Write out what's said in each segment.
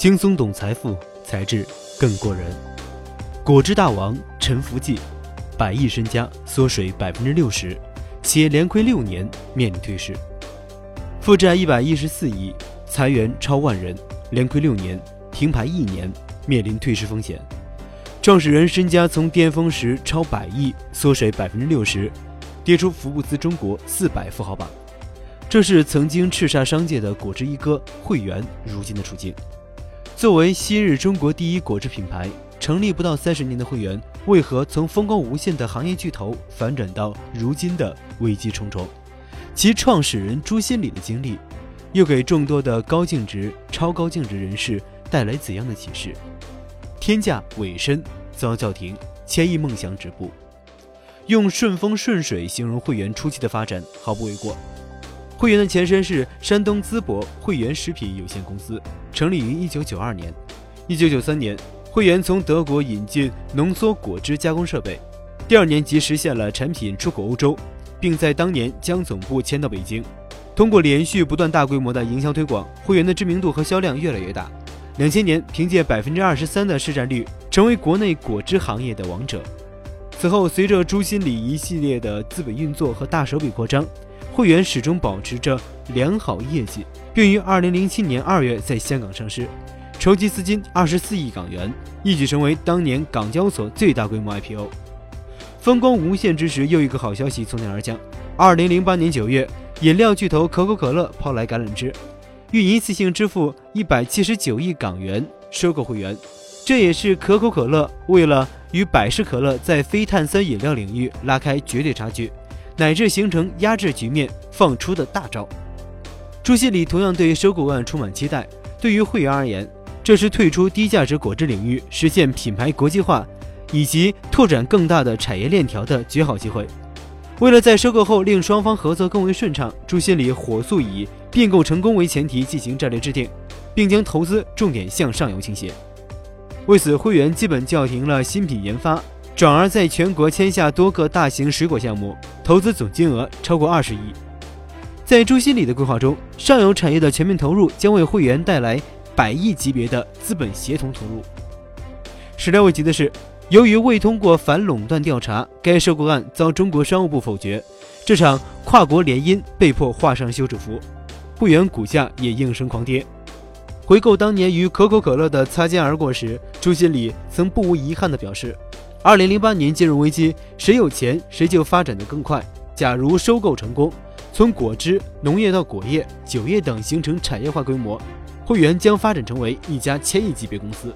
轻松懂财富，才智更过人。果汁大王陈福记，百亿身家缩水百分之六十，企业连亏六年，面临退市。负债一百一十四亿，裁员超万人，连亏六年，停牌一年，面临退市风险。创始人身家从巅峰时超百亿，缩水百分之六十，跌出福布斯中国四百富豪榜。这是曾经叱咤商界的果汁一哥汇源如今的处境。作为昔日中国第一果汁品牌，成立不到三十年的汇源，为何从风光无限的行业巨头反转到如今的危机重重？其创始人朱新礼的经历，又给众多的高净值、超高净值人士带来怎样的启示？天价尾声遭叫停，千亿梦想止步。用顺风顺水形容汇源初期的发展毫不为过。汇源的前身是山东淄博汇源食品有限公司，成立于1992年。1993年，汇源从德国引进浓缩果汁加工设备，第二年即实现了产品出口欧洲，并在当年将总部迁到北京。通过连续不断大规模的营销推广，汇源的知名度和销量越来越大。两千年，凭借百分之二十三的市占率，成为国内果汁行业的王者。此后，随着朱新礼一系列的资本运作和大手笔扩张，会员始终保持着良好业绩，并于二零零七年二月在香港上市，筹集资金二十四亿港元，一举成为当年港交所最大规模 IPO。风光无限之时，又一个好消息从天而降。二零零八年九月，饮料巨头可口可乐抛来橄榄枝。欲一次性支付一百七十九亿港元收购会员，这也是可口可乐为了与百事可乐在非碳酸饮料领域拉开绝对差距，乃至形成压制局面放出的大招。朱新礼同样对收购案充满期待。对于汇源而言，这是退出低价值果汁领域，实现品牌国际化，以及拓展更大的产业链条的绝好机会。为了在收购后令双方合作更为顺畅，朱新礼火速以并购成功为前提进行战略制定，并将投资重点向上游倾斜。为此，汇源基本叫停了新品研发，转而在全国签下多个大型水果项目，投资总金额超过二十亿。在朱新礼的规划中，上游产业的全面投入将为汇源带来百亿级别的资本协同投入。始料未及的是。由于未通过反垄断调查，该收购案遭中国商务部否决，这场跨国联姻被迫画上休止符，汇源股价也应声狂跌。回购当年与可口可乐的擦肩而过时，朱新礼曾不无遗憾地表示：“二零零八年金融危机，谁有钱谁就发展的更快。假如收购成功，从果汁、农业到果业、酒业等形成产业化规模，汇源将发展成为一家千亿级别公司。”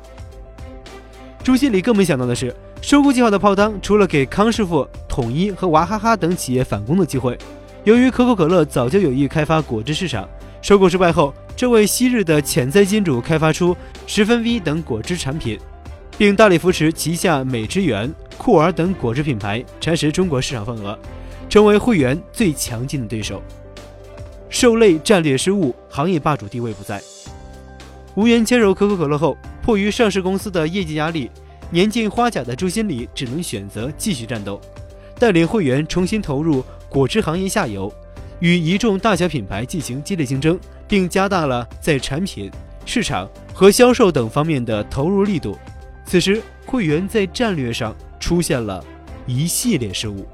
朱新礼更没想到的是，收购计划的泡汤，除了给康师傅、统一和娃哈哈等企业反攻的机会，由于可口可乐早就有意开发果汁市场，收购失败后，这位昔日的潜在金主开发出十分 V 等果汁产品，并大力扶持旗下美汁源、酷儿等果汁品牌蚕食中国市场份额，成为汇源最强劲的对手。受累战略失误，行业霸主地位不在。无缘接手可口可乐后，迫于上市公司的业绩压力，年近花甲的朱新礼只能选择继续战斗，带领会员重新投入果汁行业下游，与一众大小品牌进行激烈竞争，并加大了在产品、市场和销售等方面的投入力度。此时，会员在战略上出现了一系列失误，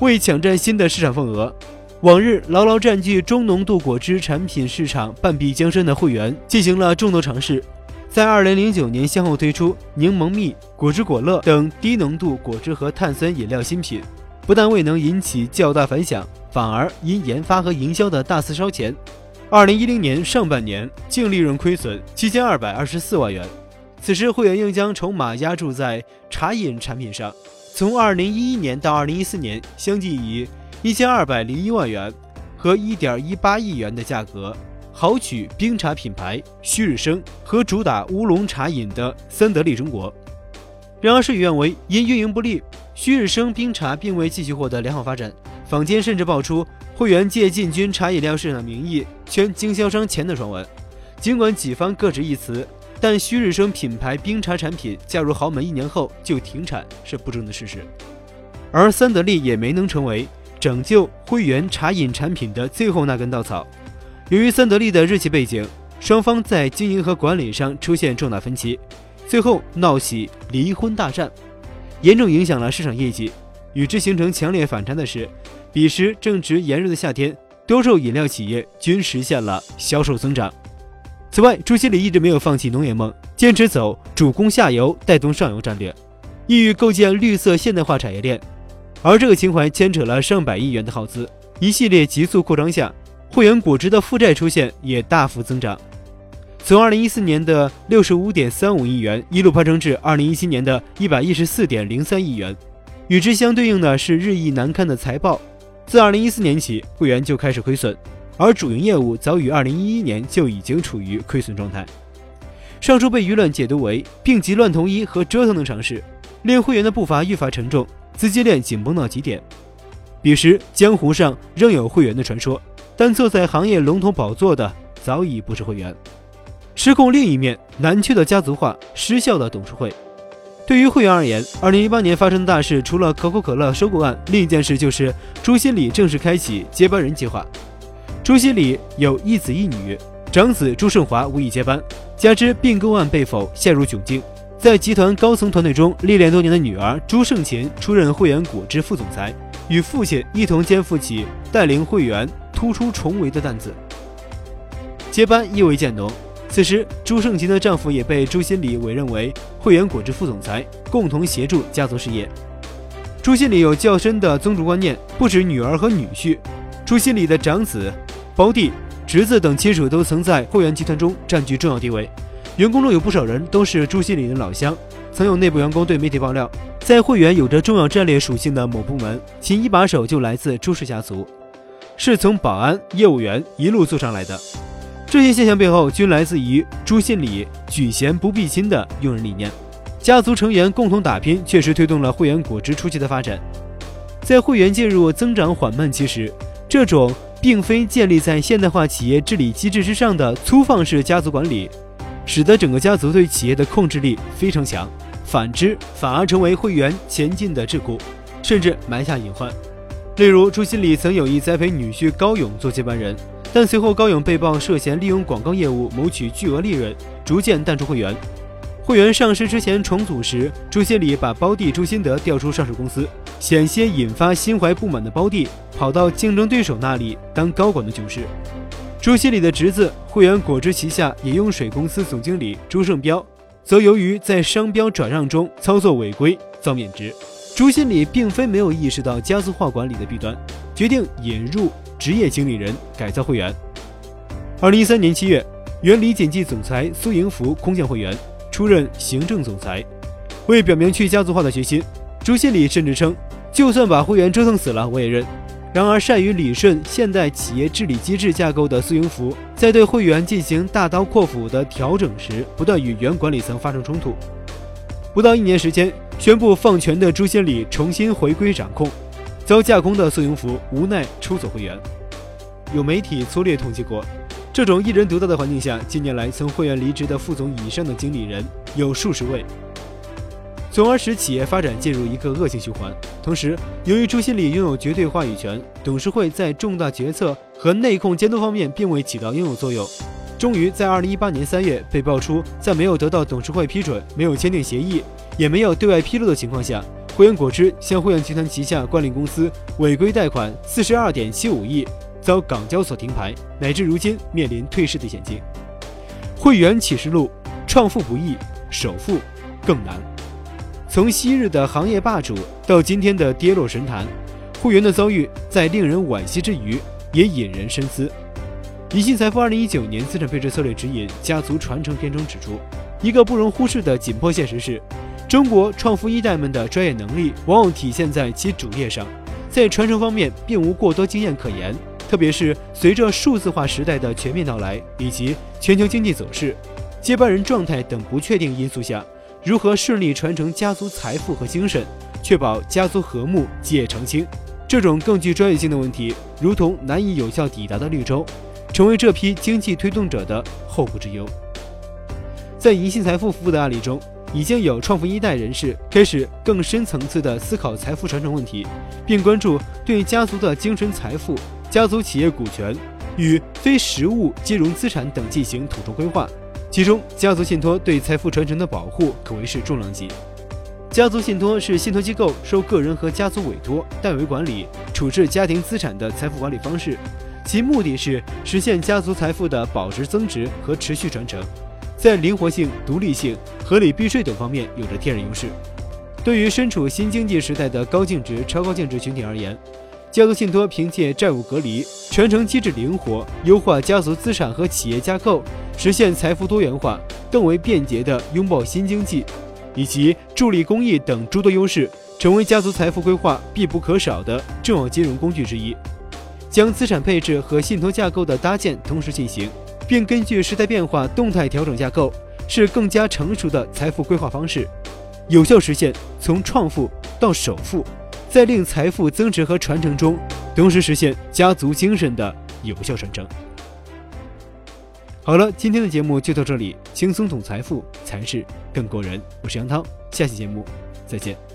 为抢占新的市场份额。往日牢牢占据中浓度果汁产品市场半壁江山的汇源进行了众多尝试，在2009年先后推出柠檬蜜、果汁果乐等低浓度果汁和碳酸饮料新品，不但未能引起较大反响，反而因研发和营销的大肆烧钱，2010年上半年净利润亏损7224万元。此时，会员又将筹码压注在茶饮产品上，从2011年到2014年，相继以一千二百零一万元和一点一八亿元的价格，豪取冰茶品牌旭日升和主打乌龙茶饮的三得利中国。然而事与愿违，因运营不利，旭日升冰茶并未继续获得良好发展。坊间甚至爆出会员借进军茶饮料市场的名义圈经销商钱的传闻。尽管己方各执一词，但旭日升品牌冰茶产品嫁入豪门一年后就停产是不争的事实。而三得利也没能成为。拯救汇源茶饮产品的最后那根稻草。由于三得利的日企背景，双方在经营和管理上出现重大分歧，最后闹起离婚大战，严重影响了市场业绩。与之形成强烈反差的是，彼时正值炎热的夏天，多数饮料企业均实现了销售增长。此外，朱西里一直没有放弃农业梦，坚持走主攻下游、带动上游战略，意欲构建绿色现代化产业链。而这个情怀牵扯了上百亿元的耗资，一系列急速扩张下，汇源果汁的负债出现也大幅增长，从二零一四年的六十五点三五亿元一路攀升至二零一七年的一百一十四点零三亿元。与之相对应的是日益难堪的财报，自二零一四年起，汇源就开始亏损，而主营业务早于二零一一年就已经处于亏损状态。上述被舆论解读为病急乱投医和折腾的尝试，令会员的步伐愈发沉重，资金链紧绷到极点。彼时江湖上仍有会员的传说，但坐在行业龙头宝座的早已不是会员。失控另一面，南区的家族化，失效的董事会。对于会员而言，二零一八年发生的大事，除了可口可乐收购案，另一件事就是朱新礼正式开启接班人计划。朱新礼有一子一女，长子朱胜华无意接班，加之并购案被否，陷入窘境。在集团高层团队中历练多年的女儿朱胜琴出任汇源果汁副总裁，与父亲一同肩负起带领汇源突出重围的担子。接班意味渐浓。此时，朱胜琴的丈夫也被朱新礼委任为汇源果汁副总裁，共同协助家族事业。朱新礼有较深的宗族观念，不止女儿和女婿，朱新礼的长子、胞弟、侄子等亲属都曾在汇源集团中占据重要地位。员工中有不少人都是朱新礼的老乡。曾有内部员工对媒体爆料，在汇源有着重要战略属性的某部门，其一把手就来自朱氏家族，是从保安、业务员一路做上来的。这些现象背后均来自于朱新礼举贤不避亲的用人理念，家族成员共同打拼，确实推动了汇源果汁初期的发展。在汇源进入增长缓慢期时，这种并非建立在现代化企业治理机制之上的粗放式家族管理，使得整个家族对企业的控制力非常强，反之反而成为会员前进的桎梏，甚至埋下隐患。例如，朱新礼曾有意栽培女婿高勇做接班人。但随后高勇被曝涉嫌利用广告业务谋取巨额利润，逐渐淡出会员。会员上市之前重组时，朱新礼把胞弟朱新德调出上市公司，险些引发心怀不满的胞弟跑到竞争对手那里当高管的囧事。朱新礼的侄子汇源果汁旗下饮用水公司总经理朱胜标，则由于在商标转让中操作违规遭免职。朱新礼并非没有意识到家族化管理的弊端，决定引入。职业经理人改造会员。二零一三年七月，原李锦记总裁苏迎福空降会员，出任行政总裁。为表明去家族化的决心，朱新礼甚至称：“就算把会员折腾死了，我也认。”然而，善于理顺现代企业治理机制架构的苏迎福，在对会员进行大刀阔斧的调整时，不断与原管理层发生冲突。不到一年时间，宣布放权的朱新礼重新回归掌控。遭架空的苏迎福无奈出走会员。有媒体粗略统计过，这种一人独大的环境下，近年来从会员离职的副总以上的经理人有数十位，从而使企业发展进入一个恶性循环。同时，由于朱新礼拥有绝对话语权，董事会在重大决策和内控监督方面并未起到应有作用。终于在二零一八年三月被爆出，在没有得到董事会批准、没有签订协议、也没有对外披露的情况下。汇源果汁向汇源集团旗下冠令公司违规贷款四十二点七五亿，遭港交所停牌，乃至如今面临退市的险境。汇源启示录：创富不易，首富更难。从昔日的行业霸主到今天的跌落神坛，汇源的遭遇在令人惋惜之余，也引人深思。宜信财富二零一九年资产配置策略指引家族传承篇中指出，一个不容忽视的紧迫现实是。中国创富一代们的专业能力往往体现在其主业上，在传承方面并无过多经验可言。特别是随着数字化时代的全面到来，以及全球经济走势、接班人状态等不确定因素下，如何顺利传承家族财富和精神，确保家族和睦、基业长青，这种更具专业性的问题，如同难以有效抵达的绿洲，成为这批经济推动者的后顾之忧。在银信财富服务的案例中。已经有创富一代人士开始更深层次的思考财富传承问题，并关注对家族的精神财富、家族企业股权、与非实物金融资产等进行统筹规划。其中，家族信托对财富传承的保护可谓是重量级。家族信托是信托机构受个人和家族委托，代为管理、处置家庭资产的财富管理方式。其目的是实现家族财富的保值增值和持续传承，在灵活性、独立性、合理避税等方面有着天然优势。对于身处新经济时代的高净值、超高净值群体而言，家族信托凭借债务隔离、传承机制灵活、优化家族资产和企业架构，实现财富多元化，更为便捷地拥抱新经济，以及助力公益等诸多优势，成为家族财富规划必不可少的重要金融工具之一。将资产配置和信托架构的搭建同时进行，并根据时代变化动态调整架构，是更加成熟的财富规划方式，有效实现从创富到首富，在令财富增值和传承中，同时实现家族精神的有效传承。好了，今天的节目就到这里，轻松懂财富，才是更过人。我是杨涛，下期节目再见。